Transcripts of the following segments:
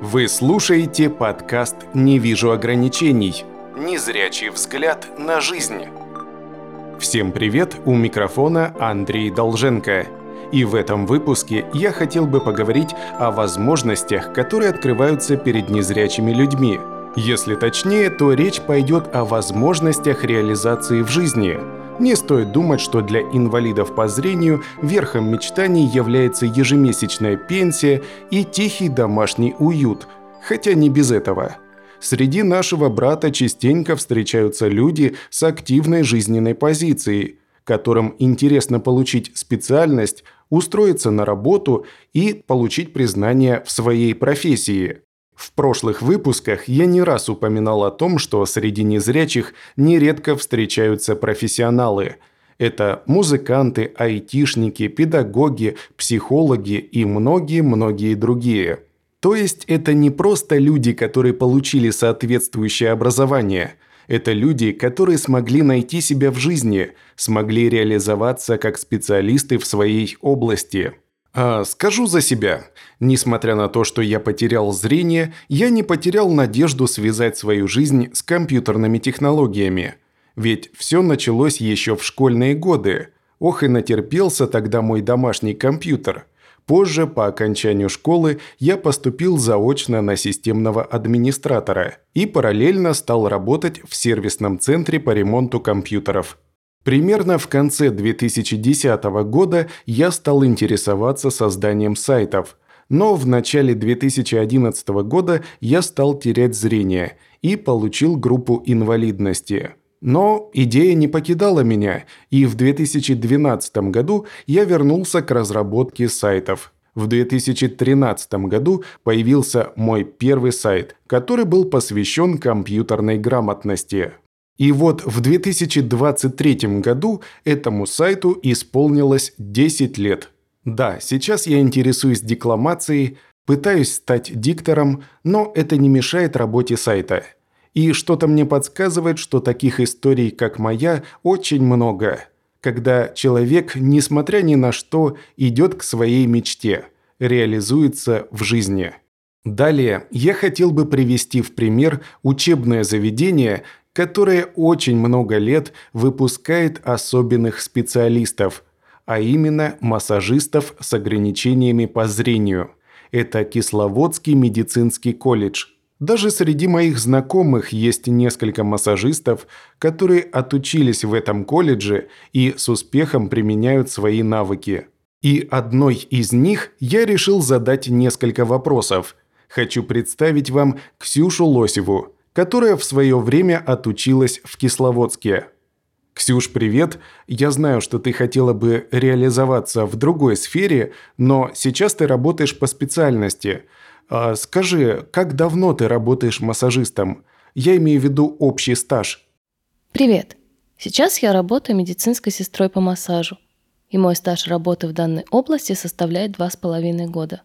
Вы слушаете подкаст «Не вижу ограничений». Незрячий взгляд на жизнь. Всем привет, у микрофона Андрей Долженко. И в этом выпуске я хотел бы поговорить о возможностях, которые открываются перед незрячими людьми. Если точнее, то речь пойдет о возможностях реализации в жизни – не стоит думать, что для инвалидов по зрению верхом мечтаний является ежемесячная пенсия и тихий домашний уют, хотя не без этого. Среди нашего брата частенько встречаются люди с активной жизненной позицией, которым интересно получить специальность, устроиться на работу и получить признание в своей профессии. В прошлых выпусках я не раз упоминал о том, что среди незрячих нередко встречаются профессионалы. Это музыканты, айтишники, педагоги, психологи и многие-многие другие. То есть это не просто люди, которые получили соответствующее образование. Это люди, которые смогли найти себя в жизни, смогли реализоваться как специалисты в своей области – а скажу за себя. Несмотря на то, что я потерял зрение, я не потерял надежду связать свою жизнь с компьютерными технологиями. Ведь все началось еще в школьные годы. Ох и натерпелся тогда мой домашний компьютер. Позже, по окончанию школы, я поступил заочно на системного администратора и параллельно стал работать в сервисном центре по ремонту компьютеров. Примерно в конце 2010 года я стал интересоваться созданием сайтов, но в начале 2011 года я стал терять зрение и получил группу инвалидности. Но идея не покидала меня, и в 2012 году я вернулся к разработке сайтов. В 2013 году появился мой первый сайт, который был посвящен компьютерной грамотности. И вот в 2023 году этому сайту исполнилось 10 лет. Да, сейчас я интересуюсь декламацией, пытаюсь стать диктором, но это не мешает работе сайта. И что-то мне подсказывает, что таких историй, как моя, очень много. Когда человек, несмотря ни на что, идет к своей мечте, реализуется в жизни. Далее я хотел бы привести в пример учебное заведение, которое очень много лет выпускает особенных специалистов, а именно массажистов с ограничениями по зрению. Это Кисловодский медицинский колледж. Даже среди моих знакомых есть несколько массажистов, которые отучились в этом колледже и с успехом применяют свои навыки. И одной из них я решил задать несколько вопросов. Хочу представить вам Ксюшу Лосеву – которая в свое время отучилась в Кисловодске. «Ксюш, привет. Я знаю, что ты хотела бы реализоваться в другой сфере, но сейчас ты работаешь по специальности. А скажи, как давно ты работаешь массажистом? Я имею в виду общий стаж». Привет. Сейчас я работаю медицинской сестрой по массажу. И мой стаж работы в данной области составляет два с половиной года.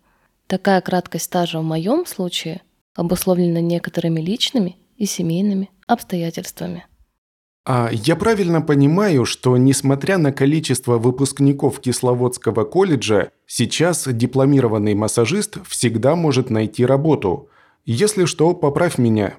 Такая краткость стажа в моем случае обусловлена некоторыми личными и семейными обстоятельствами. А я правильно понимаю, что несмотря на количество выпускников Кисловодского колледжа, сейчас дипломированный массажист всегда может найти работу. Если что, поправь меня.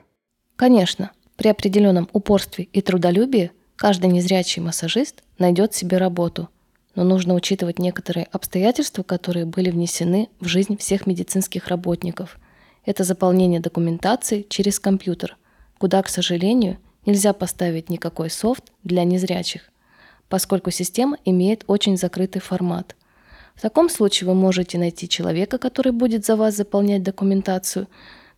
Конечно. При определенном упорстве и трудолюбии каждый незрячий массажист найдет себе работу. Но нужно учитывать некоторые обстоятельства, которые были внесены в жизнь всех медицинских работников. Это заполнение документации через компьютер – куда, к сожалению, нельзя поставить никакой софт для незрячих, поскольку система имеет очень закрытый формат. В таком случае вы можете найти человека, который будет за вас заполнять документацию,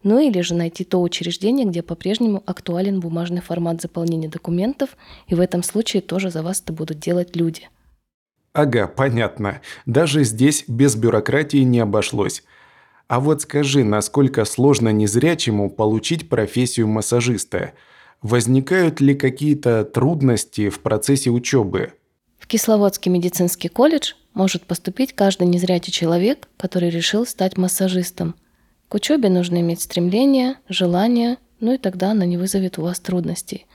ну или же найти то учреждение, где по-прежнему актуален бумажный формат заполнения документов, и в этом случае тоже за вас это будут делать люди. Ага, понятно. Даже здесь без бюрократии не обошлось. А вот скажи, насколько сложно незрячему получить профессию массажиста? Возникают ли какие-то трудности в процессе учебы? В Кисловодский медицинский колледж может поступить каждый незрячий человек, который решил стать массажистом. К учебе нужно иметь стремление, желание, ну и тогда она не вызовет у вас трудностей.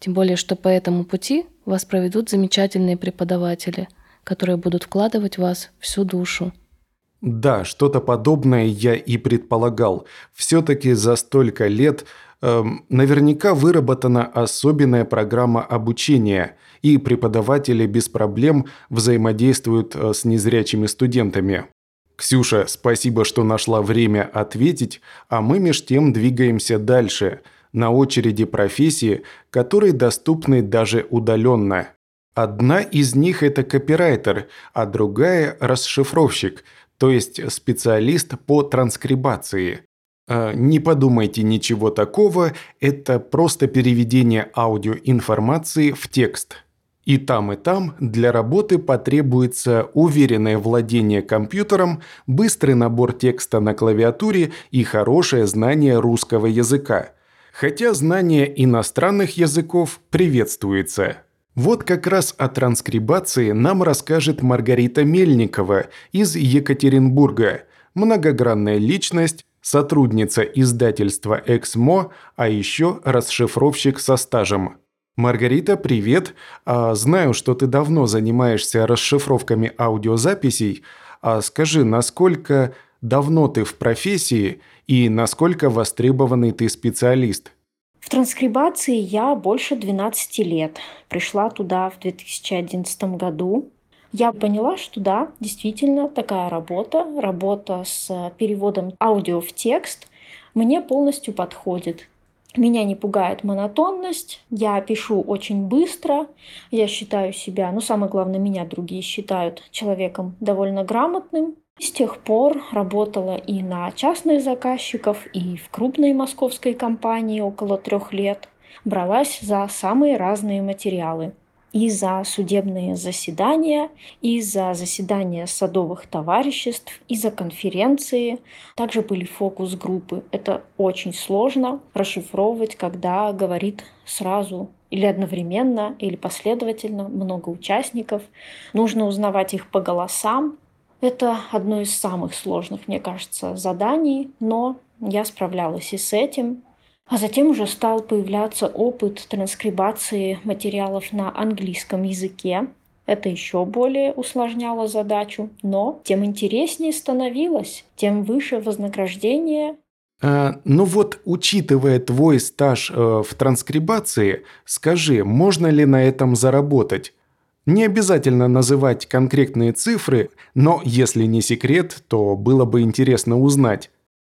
Тем более, что по этому пути вас проведут замечательные преподаватели, которые будут вкладывать в вас всю душу. Да, что-то подобное я и предполагал. Все-таки за столько лет эм, наверняка выработана особенная программа обучения, и преподаватели без проблем взаимодействуют э, с незрячими студентами. Ксюша, спасибо, что нашла время ответить, а мы меж тем двигаемся дальше. На очереди профессии, которые доступны даже удаленно. Одна из них – это копирайтер, а другая – расшифровщик, то есть специалист по транскрибации. А, не подумайте ничего такого, это просто переведение аудиоинформации в текст. И там, и там для работы потребуется уверенное владение компьютером, быстрый набор текста на клавиатуре и хорошее знание русского языка. Хотя знание иностранных языков приветствуется. Вот как раз о транскрибации нам расскажет Маргарита Мельникова из Екатеринбурга, многогранная личность, сотрудница издательства «Эксмо», а еще расшифровщик со стажем. Маргарита, привет. А, знаю, что ты давно занимаешься расшифровками аудиозаписей. А скажи, насколько давно ты в профессии и насколько востребованный ты специалист? В транскрибации я больше 12 лет. Пришла туда в 2011 году. Я поняла, что да, действительно такая работа, работа с переводом аудио в текст, мне полностью подходит. Меня не пугает монотонность, я пишу очень быстро, я считаю себя, ну самое главное, меня другие считают человеком довольно грамотным. С тех пор работала и на частных заказчиков, и в крупной московской компании около трех лет. Бралась за самые разные материалы и за судебные заседания, и за заседания садовых товариществ, и за конференции. Также были фокус-группы. Это очень сложно расшифровывать, когда говорит сразу или одновременно, или последовательно много участников. Нужно узнавать их по голосам. Это одно из самых сложных, мне кажется, заданий, но я справлялась и с этим. А затем уже стал появляться опыт транскрибации материалов на английском языке. Это еще более усложняло задачу, но тем интереснее становилось, тем выше вознаграждение. А, ну вот, учитывая твой стаж э, в транскрибации, скажи, можно ли на этом заработать? Не обязательно называть конкретные цифры, но если не секрет, то было бы интересно узнать.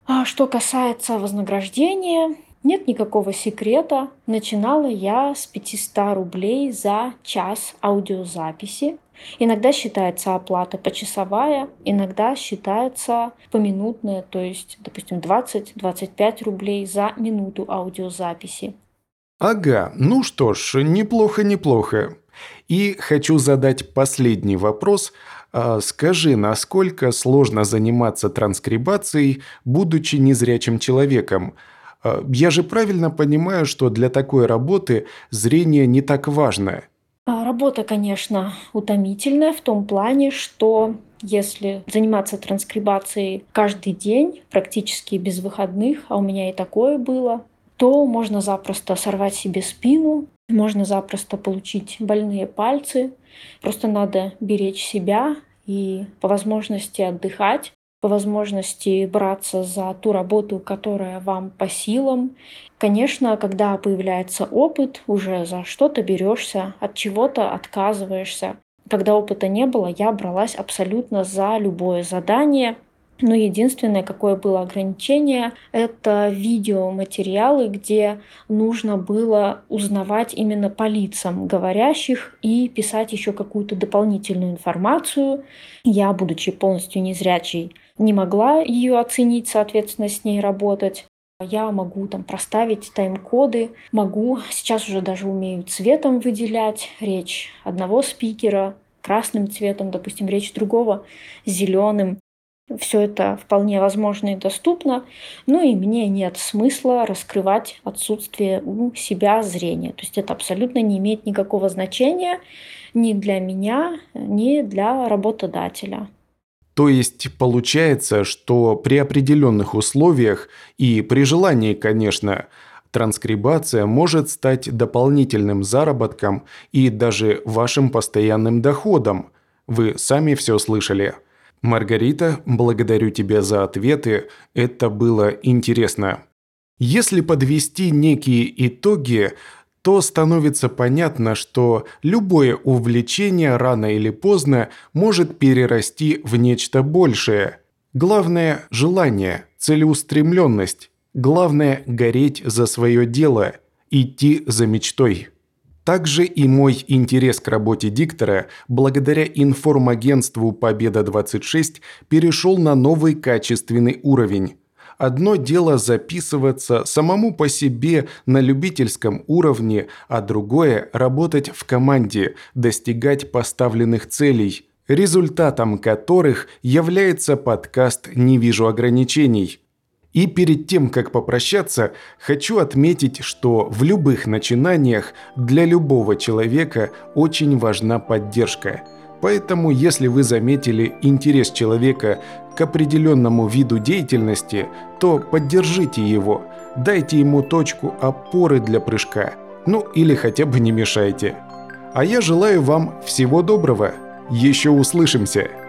А что касается вознаграждения, нет никакого секрета. Начинала я с 500 рублей за час аудиозаписи. Иногда считается оплата почасовая, иногда считается поминутная, то есть, допустим, 20-25 рублей за минуту аудиозаписи. Ага, ну что ж, неплохо-неплохо. И хочу задать последний вопрос. А, скажи, насколько сложно заниматься транскрибацией, будучи незрячим человеком – а, я же правильно понимаю, что для такой работы зрение не так важно? А, работа, конечно, утомительная в том плане, что если заниматься транскрибацией каждый день, практически без выходных, а у меня и такое было, то можно запросто сорвать себе спину, можно запросто получить больные пальцы. Просто надо беречь себя и по возможности отдыхать по возможности браться за ту работу, которая вам по силам. Конечно, когда появляется опыт, уже за что-то берешься, от чего-то отказываешься. Когда опыта не было, я бралась абсолютно за любое задание, но единственное, какое было ограничение, это видеоматериалы, где нужно было узнавать именно по лицам говорящих и писать еще какую-то дополнительную информацию. Я, будучи полностью незрячей, не могла ее оценить, соответственно, с ней работать. Я могу там проставить тайм-коды, могу, сейчас уже даже умею цветом выделять речь одного спикера, красным цветом, допустим, речь другого зеленым. Все это вполне возможно и доступно. Ну и мне нет смысла раскрывать отсутствие у себя зрения. То есть это абсолютно не имеет никакого значения ни для меня, ни для работодателя. То есть получается, что при определенных условиях и при желании, конечно, транскрибация может стать дополнительным заработком и даже вашим постоянным доходом. Вы сами все слышали. Маргарита, благодарю тебя за ответы, это было интересно. Если подвести некие итоги, то становится понятно, что любое увлечение рано или поздно может перерасти в нечто большее. Главное – желание, целеустремленность. Главное – гореть за свое дело, идти за мечтой. Также и мой интерес к работе диктора благодаря информагентству «Победа-26» перешел на новый качественный уровень. Одно дело записываться самому по себе на любительском уровне, а другое – работать в команде, достигать поставленных целей, результатом которых является подкаст «Не вижу ограничений», и перед тем, как попрощаться, хочу отметить, что в любых начинаниях для любого человека очень важна поддержка. Поэтому, если вы заметили интерес человека к определенному виду деятельности, то поддержите его, дайте ему точку опоры для прыжка. Ну или хотя бы не мешайте. А я желаю вам всего доброго. Еще услышимся!